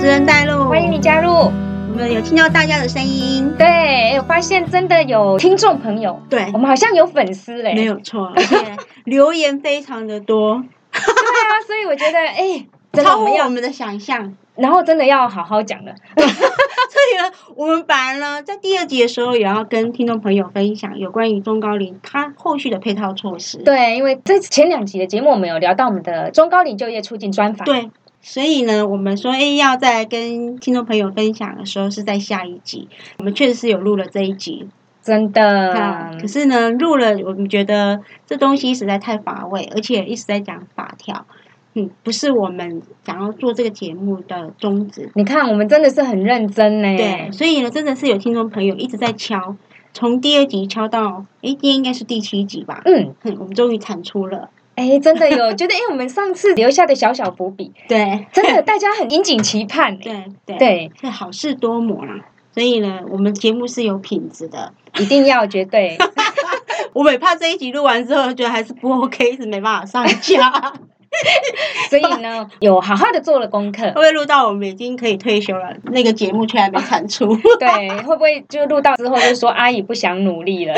持人带路，欢迎你加入。我们有听到大家的声音，对，我发现真的有听众朋友，对我们好像有粉丝嘞，没有错，而且留言非常的多，对啊，所以我觉得，哎，真的超乎我们要，我们的想象。然后真的要好好讲了。所以呢，我们本来呢，在第二集的时候，也要跟听众朋友分享有关于中高龄它后续的配套措施。对，因为在前两集的节目，我们有聊到我们的中高龄就业促进专访。对，所以呢，我们说，哎，要在跟听众朋友分享的时候，是在下一集。我们确实是有录了这一集，真的啊，，可是呢，录了，我们觉得这东西实在太乏味，而且一直在讲法条，嗯，不是我们想要做这个节目的宗旨。你看我们真的是很认真呢。对，，所以呢，真的是有听众朋友一直在敲，从第二集敲到，哎，今天应该是第七集吧？嗯，哼，我们终于产出了。哎，真的有 觉得，哎，我们上次留下的小小伏笔，对，真的大家很殷景期盼。对对对，是好事多磨啦。所以呢，我们节目是有品质的。一定要绝对。我每怕这一集录完之后，觉得还是不 OK，一直没办法上架。所以呢，有好好的做了功课会。不会录到我们已经可以退休了，那个节目却还没产出？对，会不会就录到之后就说阿姨不想努力了？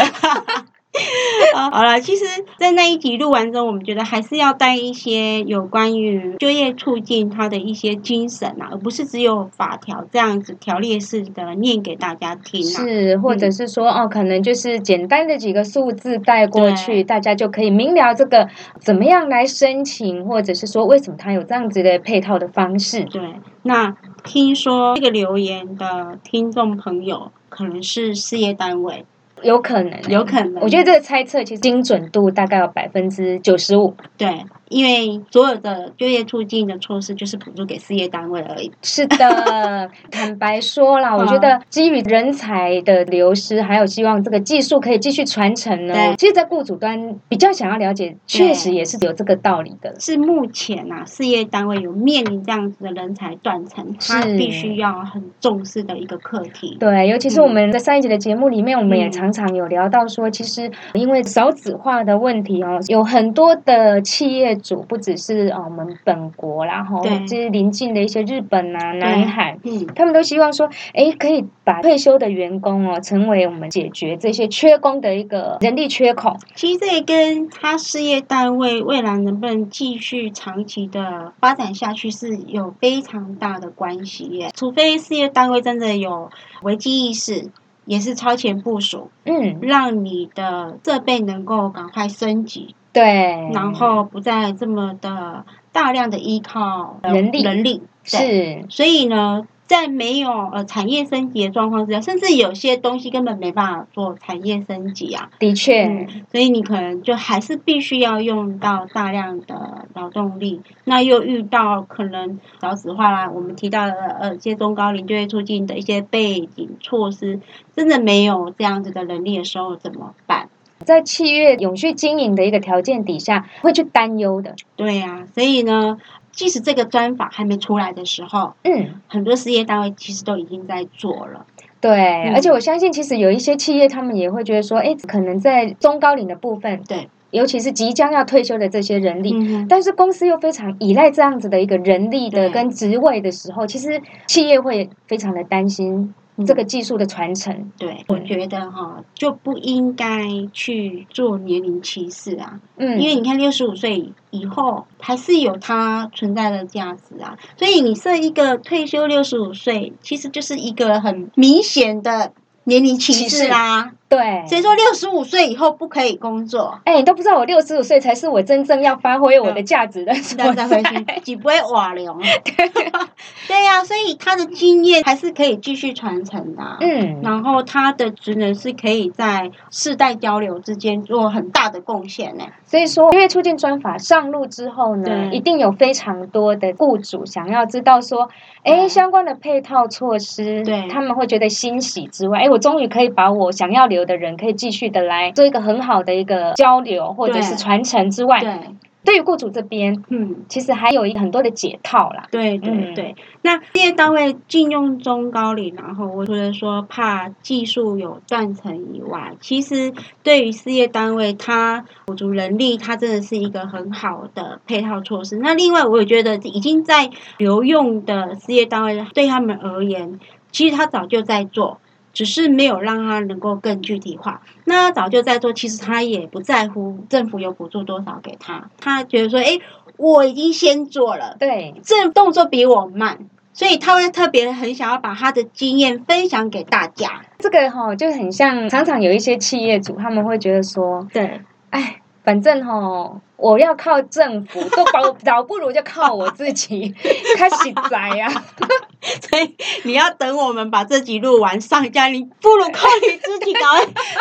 啊，好了，其实，在那一集录完之后，我们觉得还是要带一些有关于就业促进它的一些精神啊，而不是只有法条这样子条列式的念给大家听啊。是，或者是说哦，可能就是简单的几个数字带过去，大家就可以明了这个怎么样来申请，或者是说为什么它有这样子的配套的方式。对，那听说这个留言的听众朋友可能是事业单位，有可能，有可能。我觉得这个猜测其实精准度大概有百分之九十五。对，因为所有的就业促进的措施就是补助给事业单位而已。是的，坦白说啦，我觉得基于人才的流失，还有希望这个技术可以继续传承呢对。其实，在雇主端比较想要了解，确实也是有这个道理的。是目前啊，事业单位有面临这样子的人才断层，他是必须要很重视的一个课题。对，尤其是我们在上一集的节目里面，我们也嗯常常有聊到说，其实因为少子化的问题哦，有很多的企业主，不只是哦我们本国啦，然后对就是邻近的一些日本啊、南海。嗯，他们都希望说，哎，可以把退休的员工哦，成为我们解决这些缺工的一个人力缺口。其实这也跟他事业单位未来能不能继续长期的发展下去是有非常大的关系耶。除非事业单位真的有危机意识，也是超前部署，嗯，让你的设备能够赶快升级，对，然后不再这么的大量的依靠呃人力。人力对。是。所以呢，在没有呃产业升级的状况之下，甚至有些东西根本没办法做产业升级啊。的确，嗯，所以你可能就还是必须要用到大量的劳动力，那又遇到可能少子化啦，我们提到的呃，一些中高龄就业促进的一些背景措施，真的没有这样子的能力的时候怎么办？在企业永续经营的一个条件底下，会去担忧的。对呀、所以呢，即使这个专法还没出来的时候，嗯，很多事业单位其实都已经在做了。对，嗯。而且我相信，其实有一些企业，他们也会觉得说，哎，可能在中高龄的部分，对，尤其是即将要退休的这些人力，嗯但是公司又非常依赖这样子的一个人力的跟职位的时候，其实企业会非常的担心。嗯这个技术的传承。对，我觉得哈就不应该去做年龄歧视啊，嗯，因为你看六十五岁以后还是有它存在的价值啊，所以你设一个退休六十五岁，其实就是一个很明显的年龄歧视啦。对，谁说六十五岁以后不可以工作？哎，你都不知道我六十五岁才是我真正要发挥我的价值的时候再再回去，几不会瓦流。对。呀、所以他的经验还是可以继续传承的啊、嗯，然后他的职能是可以在世代交流之间做很大的贡献呢。所以说，因为促进专法上路之后呢，一定有非常多的雇主想要知道说，哎，对。相关的配套措施，对。他们会觉得欣喜之外，哎，我终于可以把我想要留的人，可以继续的来做一个很好的一个交流或者是传承之外，对，对于雇主这边，嗯，其实还有一很多的解套啦。对对对。那事业单位禁用中高龄，然后我除了说怕技术有断层以外，其实对于事业单位，它补足人力，它真的是一个很好的配套措施。那另外，我也觉得已经在留用的事业单位，对他们而言，其实他早就在做。只是没有让他能够更具体化。那早就在做，其实他也不在乎政府有补助多少给他。他觉得说，哎，我已经先做了，对，这动作比我慢，所以他会特别很想要把他的经验分享给大家。这个哈就很像，常常有一些企业主他们会觉得说，对，哎。反正哈，我要靠政府，都倒倒不如就靠我自己，开始栽呀。所以你要等我们把这集录完上架，你不如靠你自己搞，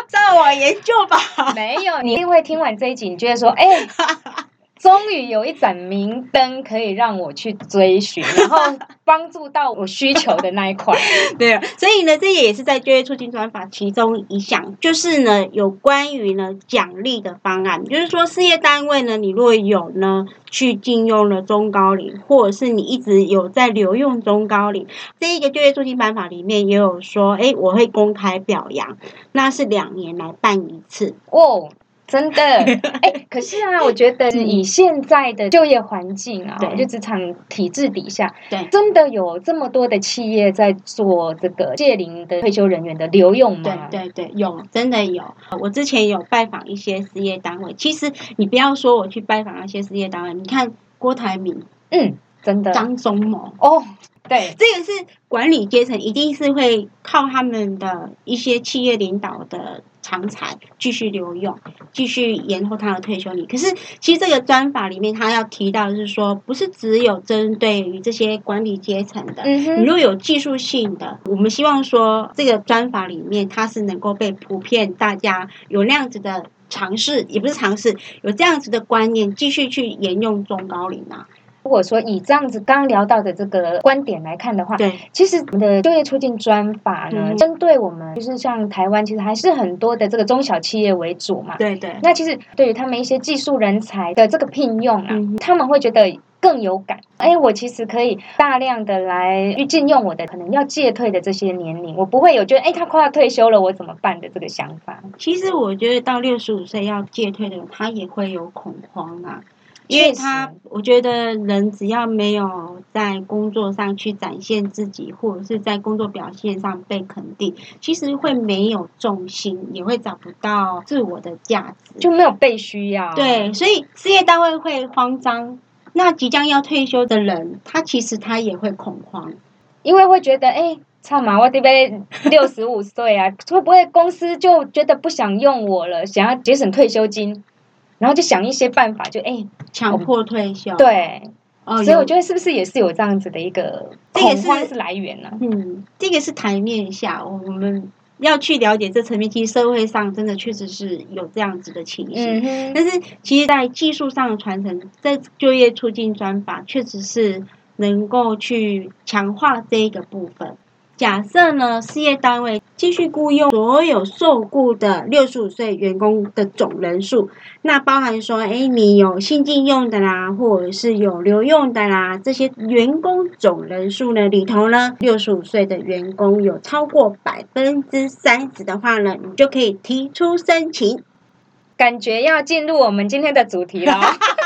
自我研究吧。没有，你一定会听完这一集，你觉得说，哎。终于有一盏明灯可以让我去追寻，然后帮助到我需求的那一块。对啊，所以呢，这也是在就业促进专法其中一项，就是呢有关于呢奖励的方案，就是说事业单位呢，你若有呢去禁用了中高龄，或者是你一直有在留用中高龄，这一个就业促进办法里面也有说，哎，我会公开表扬，那是两年来办一次哦。真的，哎，可是啊，我觉得以现在的就业环境啊，就职场体制底下，对，真的有这么多的企业在做这个借龄的退休人员的留用吗？对对对，有，真的有。我之前有拜访一些事业单位，其实你不要说我去拜访那些事业单位，你看郭台铭，嗯，真的，张忠谋，哦，对，这个是管理阶层，一定是会靠他们的一些企业领导的。长才继续留用，继续延后他的退休年。可是，其实这个专法里面，他要提到的是说，不是只有针对于这些管理阶层的。嗯你如果有技术性的，我们希望说，这个专法里面，它是能够被普遍大家有那样子的尝试，也不是尝试，有这样子的观念，继续去沿用中高龄啊。如果说以这样子刚聊到的这个观点来看的话，对，其实我们的就业促进专法呢，针对我们就是像台湾，其实还是很多的这个中小企业为主嘛。对对。那其实对于他们一些技术人才的这个聘用啊，他们会觉得更有感。哎，我其实可以大量的来去禁用我的可能要戒退的这些年龄，我不会有觉得哎他快要退休了我怎么办的这个想法。其实我觉得到六十五岁要戒退的人，他也会有恐慌啊。因为他，我觉得人只要没有在工作上去展现自己，或者是在工作表现上被肯定，其实会没有重心，也会找不到自我的价值，就没有被需要。对，所以事业单位会慌张。那即将要退休的人，他其实他也会恐慌，因为会觉得，哎，操嘛，我这边六十五岁啊，会不会公司就觉得不想用我了，想要节省退休金？然后就想一些办法，就哎，强迫退休。对，所以我觉得是不是也是有这样子的一个恐慌是来源呢？嗯，这个是台面下，我们要去了解这层面。其实社会上真的确实是有这样子的情形，但是其实，在技术上的传承，在就业促进专法，确实是能够去强化这一个部分。假设呢，事业单位继续雇佣所有受雇的六十五岁员工的总人数，那包含说，哎，你有新进用的啦，或者是有留用的啦，这些员工总人数呢里头呢，六十五岁的员工有超过百分之三十的话呢，你就可以提出申请。感觉要进入我们今天的主题了。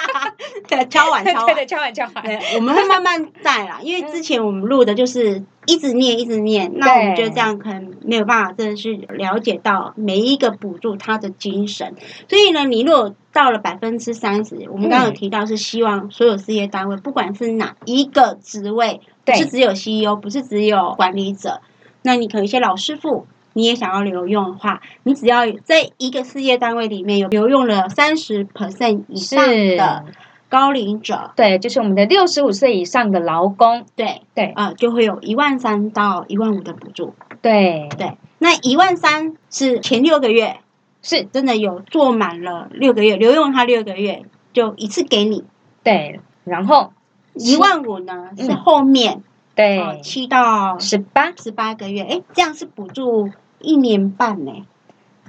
对，敲碗 敲碗，敲碗敲碗。对，我们会慢慢带啦，因为之前我们录的就是一直念一直念，那我们觉得这样可能没有办法真的是了解到每一个补助它的精神。所以呢，你如果到了百分之三十，我们刚刚有提到是希望所有事业单位，不管是哪一个职位，不是只有 CEO，不是只有管理者，那你可能一些老师傅。你也想要留用的话，你只要在一个事业单位里面有留用了三十 percent 以上的高龄者，对，就是我们的六十五岁以上的劳工，对对。啊，就会有一万三到一万五的补助，对。对，那一万三是前六个月，是。真的有做满了六个月，留用他六个月就一次给你，对，然后一万五呢是后面对。七到十八。十八个月，哎，这样是补助。一年半呢，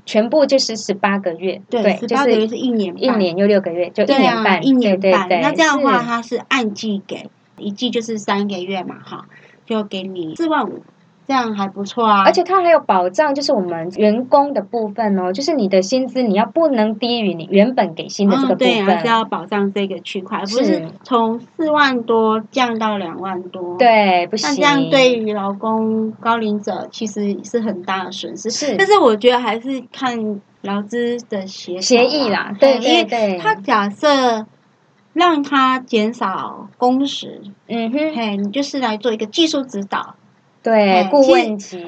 全部就是十八个月，对，十八个月是一年，一年又六个月，就一年半，一年半。那这样的话，它是按季给，一季就是三个月嘛，哈，就给你四万五。这样还不错啊，而且它还有保障，就是我们员工的部分哦，就是你的薪资你要不能低于你原本给薪的这个部分，对，还是要保障这个区块，不是从四万多降到两万多，对，不行。那这样对于劳工高龄者其实是很大的损失，是。但是我觉得还是看劳资的协协议啦，对对对。他假设让他减少工时，嗯哼，嘿，你就是来做一个技术指导。对，顾问级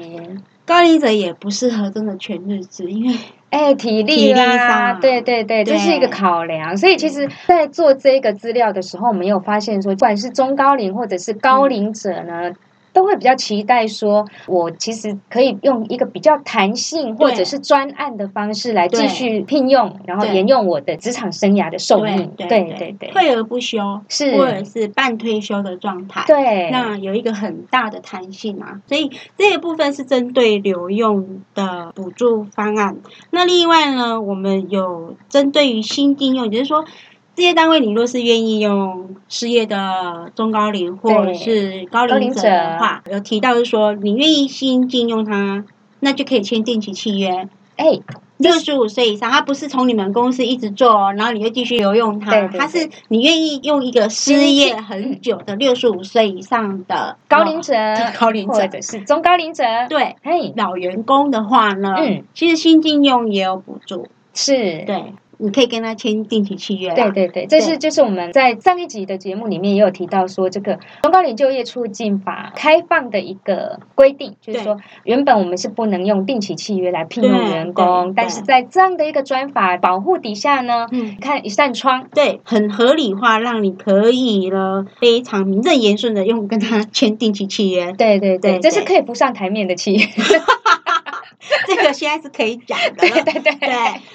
高龄者也不适合真的全日制，因为哎体力啦，对对对，这是一个考量。所以其实，在做这个资料的时候，我们有发现说，不管是中高龄或者是高龄者呢。都会比较期待说，我其实可以用一个比较弹性或者是专案的方式来继续聘用，然后沿用我的职场生涯的寿命。对对对，退而不休是或者是半退休的状态。对，那有一个很大的弹性啊，所以这一部分是针对留用的补助方案。那另外呢，我们有针对于新应用，就是说。事业单位，你若是愿意用失业的中高龄或者是高龄者的话，有提到是说你愿意新进用它，那就可以签定期契约。哎，六十五岁以上，他不是从你们公司一直做，然后你就继续留用它，他是你愿意用一个失业很久的 六十五岁以上的高龄者、高龄者。是中高龄者。对，哎，老员工的话呢，嗯，其实新进用也有补助，是。对。你可以跟他签定期契约。对对对，这是就是我们在上一集的节目里面也有提到说，这个中高龄就业促进法开放的一个规定，就是说原本我们是不能用定期契约来聘用员工，但是在这样的一个专法保护底下呢，看一扇窗，对，很合理化，让你可以了非常名正言顺的用跟他签定期契约。对对对，这是可以不上台面的契约。这个现在是可以讲的，对对对。对，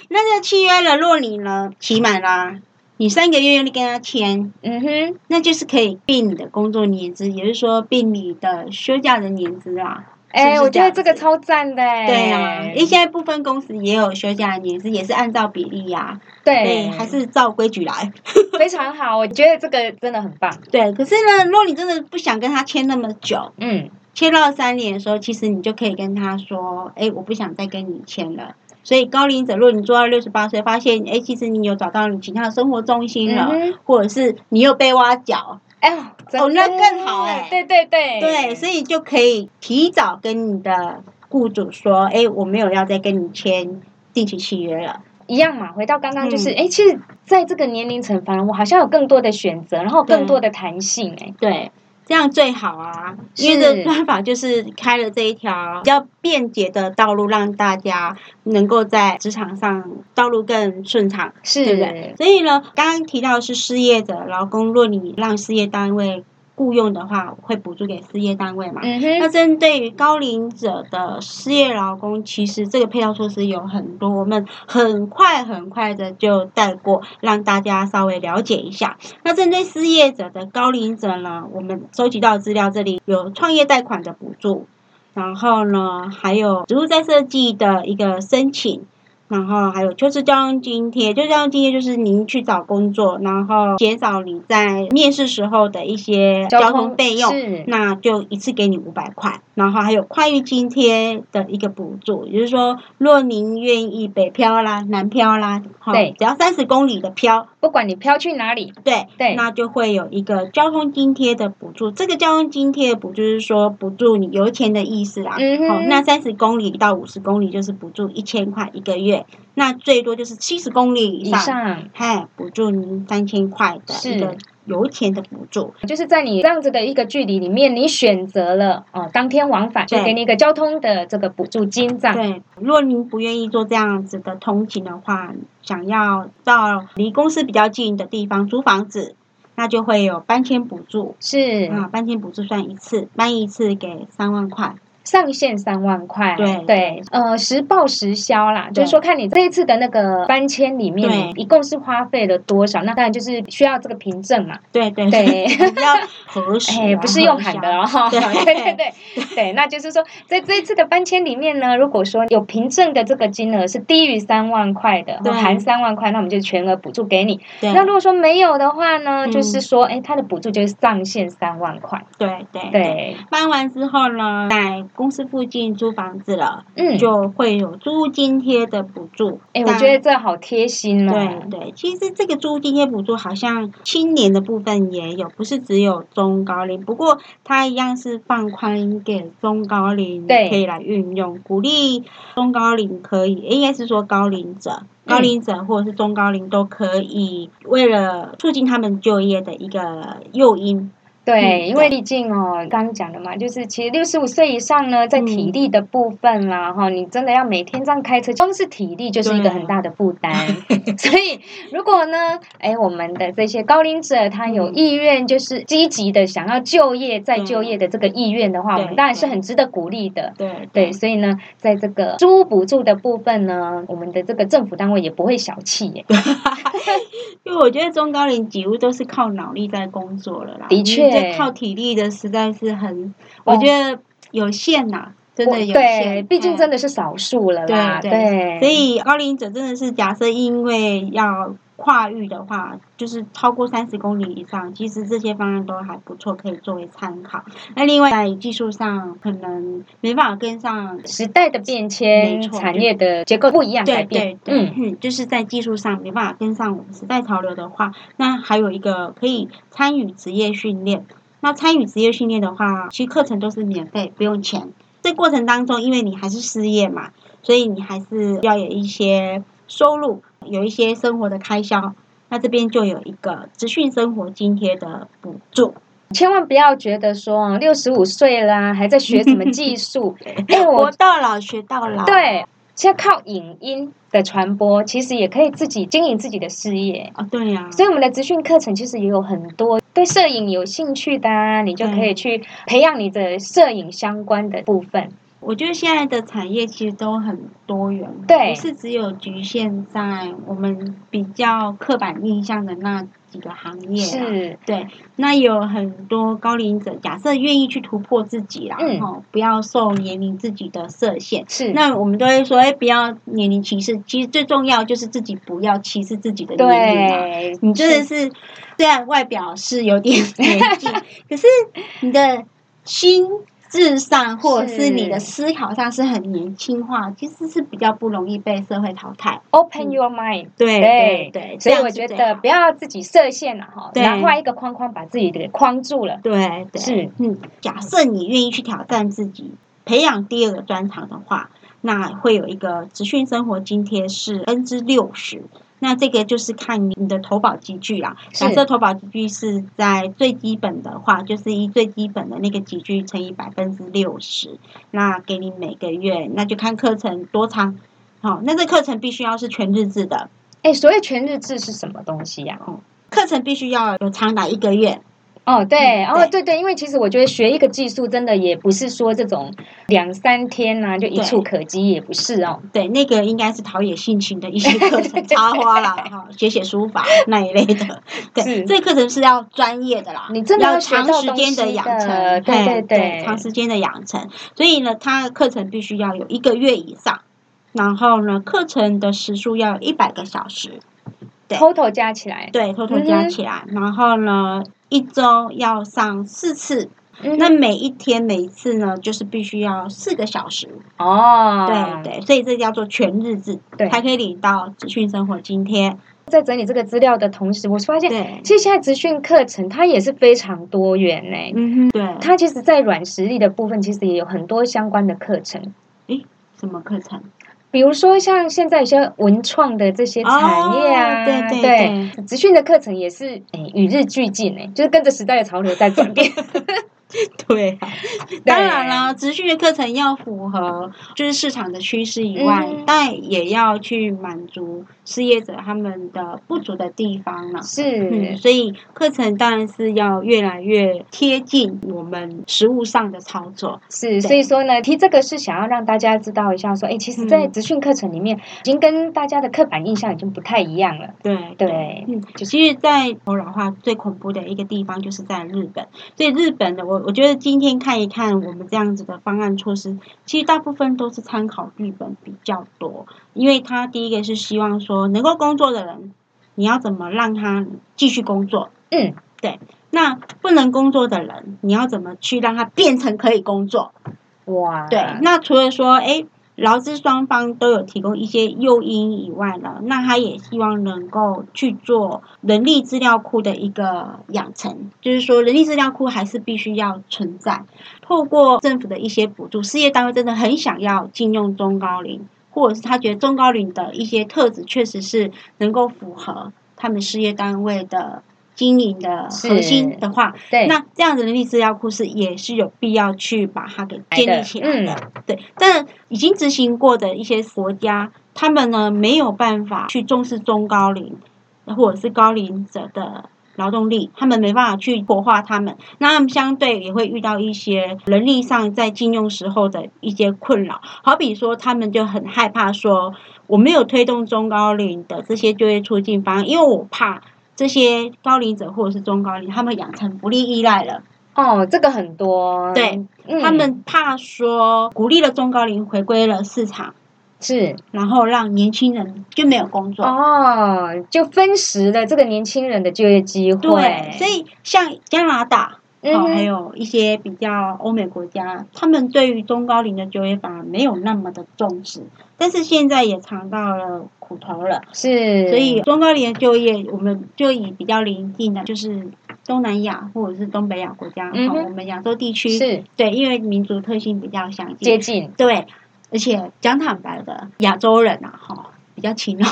那这个契约了，若你呢期满啦，你三个月你跟他签，嗯哼，那就是可以并你的工作年资，也就是说并你的休假的年资啊。哎，我觉得这个超赞的。对啊，因为现在部分公司也有休假年资，也是按照比例呀。对，还是照规矩来。非常好，我觉得这个真的很棒。对，可是呢，如果你真的不想跟他签那么久，嗯。签到三年的时候，其实你就可以跟他说：“哎，我不想再跟你签了。”所以高龄者，如果你做到六十八岁，发现哎，其实你有找到你其他的生活重心了，或者是你又被挖角，哎，哦，那更好哎！对对对，对，所以就可以提早跟你的雇主说：“哎，我没有要再跟你签定期契约了。”一样嘛，回到刚刚就是，哎，其实在这个年龄层，反而我好像有更多的选择，然后更多的弹性，哎，对。这样最好啊，因为这办法就是开了这一条比较便捷的道路，让大家能够在职场上道路更顺畅，是，对不对？所以呢，刚刚提到是失业者劳工，若你让事业单位。雇佣的话会补助给事业单位嘛？嗯那针对于高龄者的失业劳工，其实这个配套措施有很多，我们很快很快的就带过，让大家稍微了解一下。那针对失业者的高龄者呢，我们收集到资料这里有创业贷款的补助，然后呢还有植物再设计的一个申请。然后还有就是交通津贴，就交通津贴就是您去找工作，然后减少你在面试时候的一些交通费用，那就一次给你五百块。然后还有快运津贴的一个补助，也就是说，若您愿意北漂啦、南漂啦，对，只要三十公里的漂，不管你漂去哪里，对对，那就会有一个交通津贴的补助。这个交通津贴补助是说补助你油钱的意思啦。嗯好，那三十公里到五十公里就是补助一千块一个月。那最多就是七十公里以上，嗨，补助您三千块的一个油钱的补助。就是在你这样子的一个距离里面，你选择了哦当天往返，就给你一个交通的这个补助金这样。对，如果您不愿意做这样子的通勤的话，想要到离公司比较近的地方租房子，那就会有搬迁补助。是啊，搬迁补助算一次，搬一次给三万块。上限三万块，对。对，呃，实报实销啦，就是说看你这一次的那个搬迁里面，一共是花费了多少，那当然就是需要这个凭证嘛，对对对。要核实啊，哎，不是用喊的哦，对。对对对对，那就是说，在这一次的搬迁里面呢，如果说有凭证的这个金额是低于三万块的，对。含三万块，那我们就全额补助给你。那如果说没有的话呢，嗯就是说，哎，它的补助就是上限三万块。对对对，搬完之后呢，在公司附近租房子了，嗯，就会有租屋津贴的补助。哎，我觉得这好贴心哦。对对，其实这个租屋津贴补助好像青年的部分也有，不是只有中高龄，不过它一样是放宽给中高龄对可以来运用，鼓励中高龄可以，应该是说高龄者。高龄者或者是中高龄都可以，为了促进他们就业的一个诱因，对，嗯因为毕竟哦，刚刚讲的嘛，就是其实六十五岁以上呢，在体力的部分啦，哈、你真的要每天这样开车，光是体力就是一个很大的负担。所以，如果呢，哎，我们的这些高龄者他有意愿，就是积极的想要就业、再就业的这个意愿的话，我们当然是很值得鼓励的。对对，所以呢，在这个租屋补助的部分呢，我们的这个政府单位也不会小气耶。因为我觉得中高龄几乎都是靠脑力在工作了啦，的确你这靠体力的实在是很，我觉得有限呐、真的有对，限。毕竟真的。是少数了啦。对对，所以高龄者真的是假设因为要跨域的话，就是超过三十公里以上，其实这些方案都还不错，可以作为参考。那另外在技术上可能没办法跟上时代的变迁，产业的结构不一样改对变对。对，就是在技术上没办法跟上我们时代潮流的话，那还有一个可以参与职业训练。那参与职业训练的话，其实课程都是免费，不用钱。这过程当中，因为你还是失业嘛，所以你还是要有一些收入，有一些生活的开销。那这边就有一个职训生活津贴的补助。千万不要觉得说六十五岁啦，还在学什么技 术。哎，活我到老学到老。对，现在靠影音的传播，其实也可以自己经营自己的事业。啊，对呀、所以我们的职训课程其实也有很多对摄影有兴趣的、啊，你就可以去培养你的摄影相关的部分。我觉得现在的产业其实都很多元，对不是只有局限在我们比较刻板印象的那几个行业啦。是，对，那有很多高龄者，假设愿意去突破自己啦，嗯哦，不要受年龄自己的设限。是，那我们都会说，哎，不要年龄歧视。其实最重要就是自己不要歧视自己的年龄嘛。你真的是，虽然外表是有点 年纪，可是你的心智上或者是你的思考上是很年轻化，其实是比较不容易被社会淘汰。open your mind。对对对，所以我觉得不要自己设限了哈，对然后画一个框框把自己给框住了。对对是嗯，假设你愿意去挑战自己，培养第二个专长的话，那会有一个职训生活津贴是分之六十。那这个就是看你的投保集聚啦。假设投保集聚是在最基本的话，就是以最基本的那个集聚乘以百分之六十，那给你每个月，那就看课程多长。好、那这课程必须要是全日制的，哎，所谓全日制是什么东西呀、课程必须要有长达一个月。哦，对，嗯哦，对对，因为其实我觉得学一个技术，真的也不是说这种两三天呐、就一触可及，也不是哦。对，那个应该是陶冶性情的一些课程，插花啦，哈，写写书法 那一类的。对，是这课程是要专业的啦，你真的要长时间的养成，对嘿对对长时间的养成。所以呢，它的课程必须要有一个月以上，然后呢，课程的时数要有一百个小时，对 total 加起来，对，偷偷加起来。然后呢，一周要上四次，嗯那每一天每一次呢，就是必须要四个小时。哦，对对，所以这叫做全日制，对才可以领到职训生活津贴。在整理这个资料的同时，我发现对，其实现在职训课程它也是非常多元呢。嗯哼，对，它其实，在软实力的部分，其实也有很多相关的课程，诶什么课程？比如说像现在一些文创的这些产业啊，哦对对对，职训的课程也是诶与日俱进诶，就是跟着时代的潮流在转变。对啊，当然了，职训的课程要符合就是市场的趋势以外，嗯。但也要去满足失业者他们的不足的地方了。嗯，是，所以课程当然是要越来越贴近我们实务上的操作。是，所以说呢，提这个是想要让大家知道一下，说，哎，其实，在嗯职训课程里面，已经跟大家的刻板印象已经不太一样了。对对，嗯，其实，在头老化最恐怖的一个地方就是在日本，所以日本的我我觉得今天看一看我们这样子的方案措施，其实大部分都是参考日本比较多，因为他第一个是希望说能够工作的人，你要怎么让他继续工作，嗯，对那不能工作的人，你要怎么去让他变成可以工作？哇，对，那除了说，哎，劳资双方都有提供一些诱因以外呢，那他也希望能够去做人力资料库的一个养成，就是说人力资料库还是必须要存在。透过政府的一些补助，事业单位真的很想要禁用中高龄，或者是他觉得中高龄的一些特质确实是能够符合他们事业单位的经营的核心的话，对，那这样子的人力资料库是也是有必要去把它给建立起来的，嗯对。但已经执行过的一些国家，他们呢没有办法去重视中高龄或者是高龄者的劳动力，他们没办法去活化他们，那他们相对也会遇到一些人力上在禁用时候的一些困扰，好比说他们就很害怕说我没有推动中高龄的这些就业促进方案，因为我怕。这些高龄者或者是中高龄，他们养成不利依赖了。哦，这个很多，对，嗯他们怕说鼓励了中高龄回归了市场，是然后让年轻人就没有工作。哦，就分食了这个年轻人的就业机会。对，所以像加拿大。还有一些比较欧美国家，他们对于中高龄的就业反而没有那么的重视，但是现在也尝到了苦头了。是，所以中高龄的就业，我们就以比较临近的，就是东南亚或者是东北亚国家，我们亚洲地区是对，因为民族特性比较相近，接近。对，而且讲坦白的，亚洲人啊，哈，比较勤劳，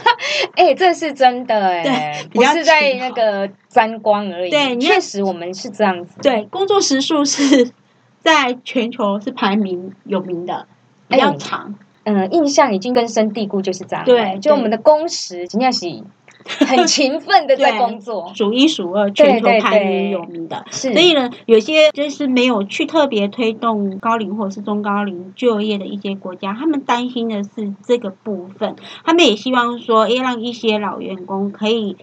哎、这是真的哎不是在那个沾光而已。对确实我们是这样子。对，工作时数是在全球是排名有名的，比较哎长，嗯，印象已经根深蒂固，就是这样。对对就我们的工时，真的是 很勤奋的在工作。数一数二，全球排名有名的。是，所以呢，有些就是没有去特别推动高龄或者是中高龄就业的一些国家，他们担心的是这个部分，他们也希望说，诶，让一些老员工可以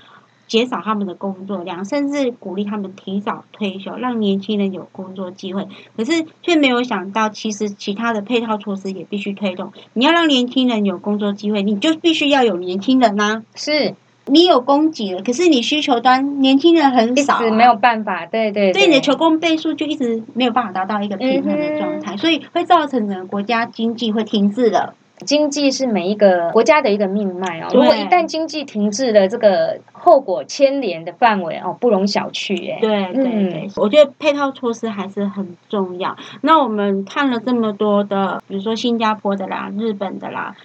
减少他们的工作量，甚至鼓励他们提早退休，让年轻人有工作机会。可是却没有想到，其实其他的配套措施也必须推动。你要让年轻人有工作机会，你就必须要有年轻人呐、是你有供给了，可是你需求端年轻人很少、啊，直没有办法。对对对你的求供倍数就一直没有办法达到一个平衡的状态，所以会造成整个国家经济会停滞的。经济是每一个国家的一个命脉哦。如果一旦经济停滞了，这个后果牵连的范围哦，不容小觑哎。对对对，我觉得配套措施还是很重要。那我们看了这么多的，比如说新加坡的啦、日本的啦。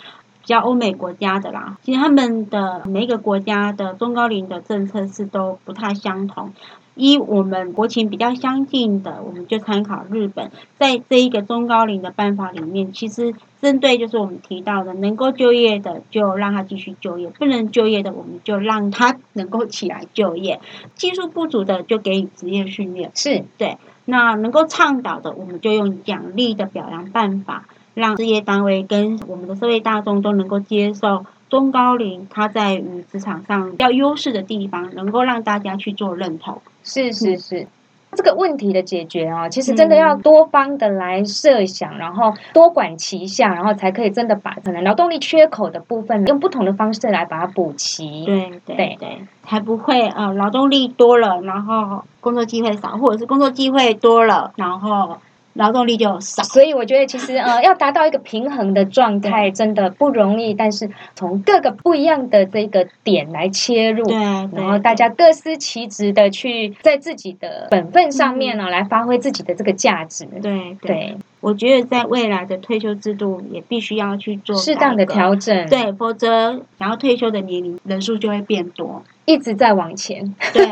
比较欧美国家的啦，其实他们的每一个国家的中高龄的政策是都不太相同。一我们国情比较相近的，我们就参考日本，在这一个中高龄的办法里面，其实针对就是我们提到的，能够就业的就让他继续就业，不能就业的我们就让他能够起来就业，技术不足的就给予职业训练，是。对。那能够倡导的，我们就用奖励的表扬办法，让事业单位跟我们的社会大众都能够接受中高龄他在于职场上比较优势的地方，能够让大家去做认同。是是是。这个问题的解决啊，其实真的要多方的来设想，然后多管齐下，然后才可以真的把可能劳动力缺口的部分，用不同的方式来把它补齐。对对对对，才不会呃劳动力多了，然后工作机会少，或者是工作机会多了，然后劳动力就少。所以我觉得其实呃，要达到一个平衡的状态，真的不容易。但是从各个不一样的这个点来切入，对，然后大家各司其职的去在自己的本分上面呢，来发挥自己的这个价值。对对，对，我觉得在未来的退休制度也必须要去做适当的调整，，对，否则然后退休的年龄人数就会变多。一直在往前。对，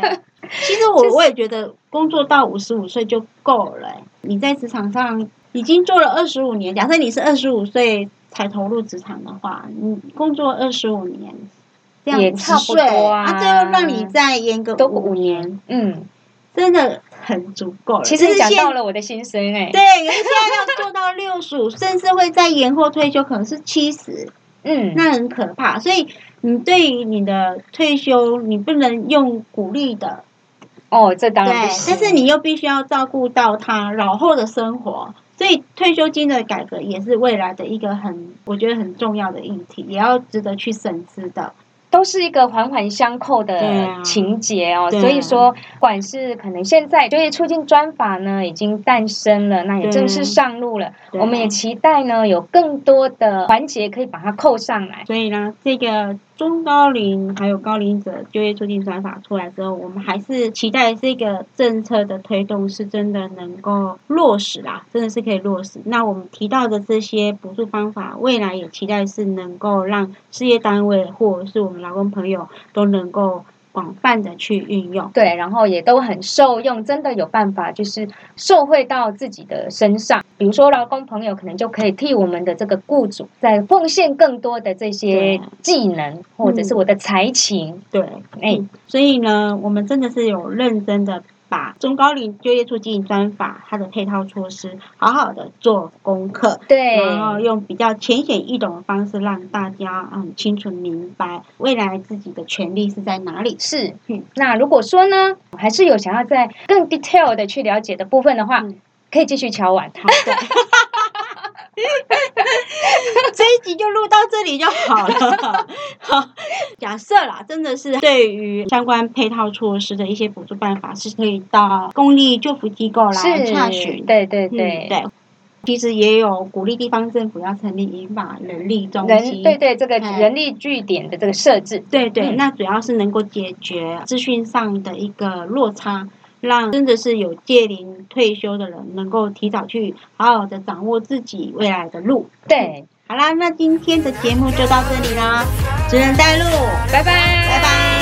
其实我我也觉得工作到五十五岁就够了。你在职场上已经做了二十五年，假设你是二十五岁才投入职场的话，你工作二十五年，这样也差不多啊。最后让你再延个五年，嗯，真的很足够了。其实讲到了我的心声哎，对，现在要做到六十五，甚至会再延后退休，可能是七十，嗯，那很可怕。所以你对于你的退休，你不能用鼓励的。哦，这当然对，但是你又必须要照顾到他老后的生活，所以退休金的改革也是未来的一个很，我觉得很重要的议题，也要值得去审视的。都是一个环环相扣的情节哦，所以说，管是可能现在就业促进专法呢已经诞生了，那也正式上路了。我们也期待呢有更多的环节可以把它扣上来。所以呢，这个中高龄还有高龄者就业促进专法出来之后，我们还是期待这个政策的推动是真的能够落实啦，真的是可以落实。那我们提到的这些补助方法，未来也期待是能够让事业单位或者是我们。劳工朋友都能够广泛的去运用，对，然后也都很受用，真的有办法就是受惠到自己的身上。比如说，劳工朋友可能就可以替我们的这个雇主在奉献更多的这些技能，或者是我的才情。对，哎，所以呢，我们真的是有认真的。把中高龄就业促进专法它的配套措施好好的做功课，对，然后用比较浅显易懂的方式让大家嗯清楚明白未来自己的权利是在哪里。是，嗯，那如果说呢，还是有想要在更 detail 的去了解的部分的话，可以继续瞧完。好的。这一集就录到这里就好了。好，假设啦，真的是对于相关配套措施的一些补助办法，是可以到公立救扶机构来查询。对对对对，其实也有鼓励地方政府要成立银发人力中心。对对，这个人力据点的这个设置。对对，那主要是能够解决资讯上的一个落差。让真的是有届龄退休的人能够提早去好好的掌握自己未来的路。对，好啦，那今天的节目就到这里啦，只能带路，拜拜，拜拜。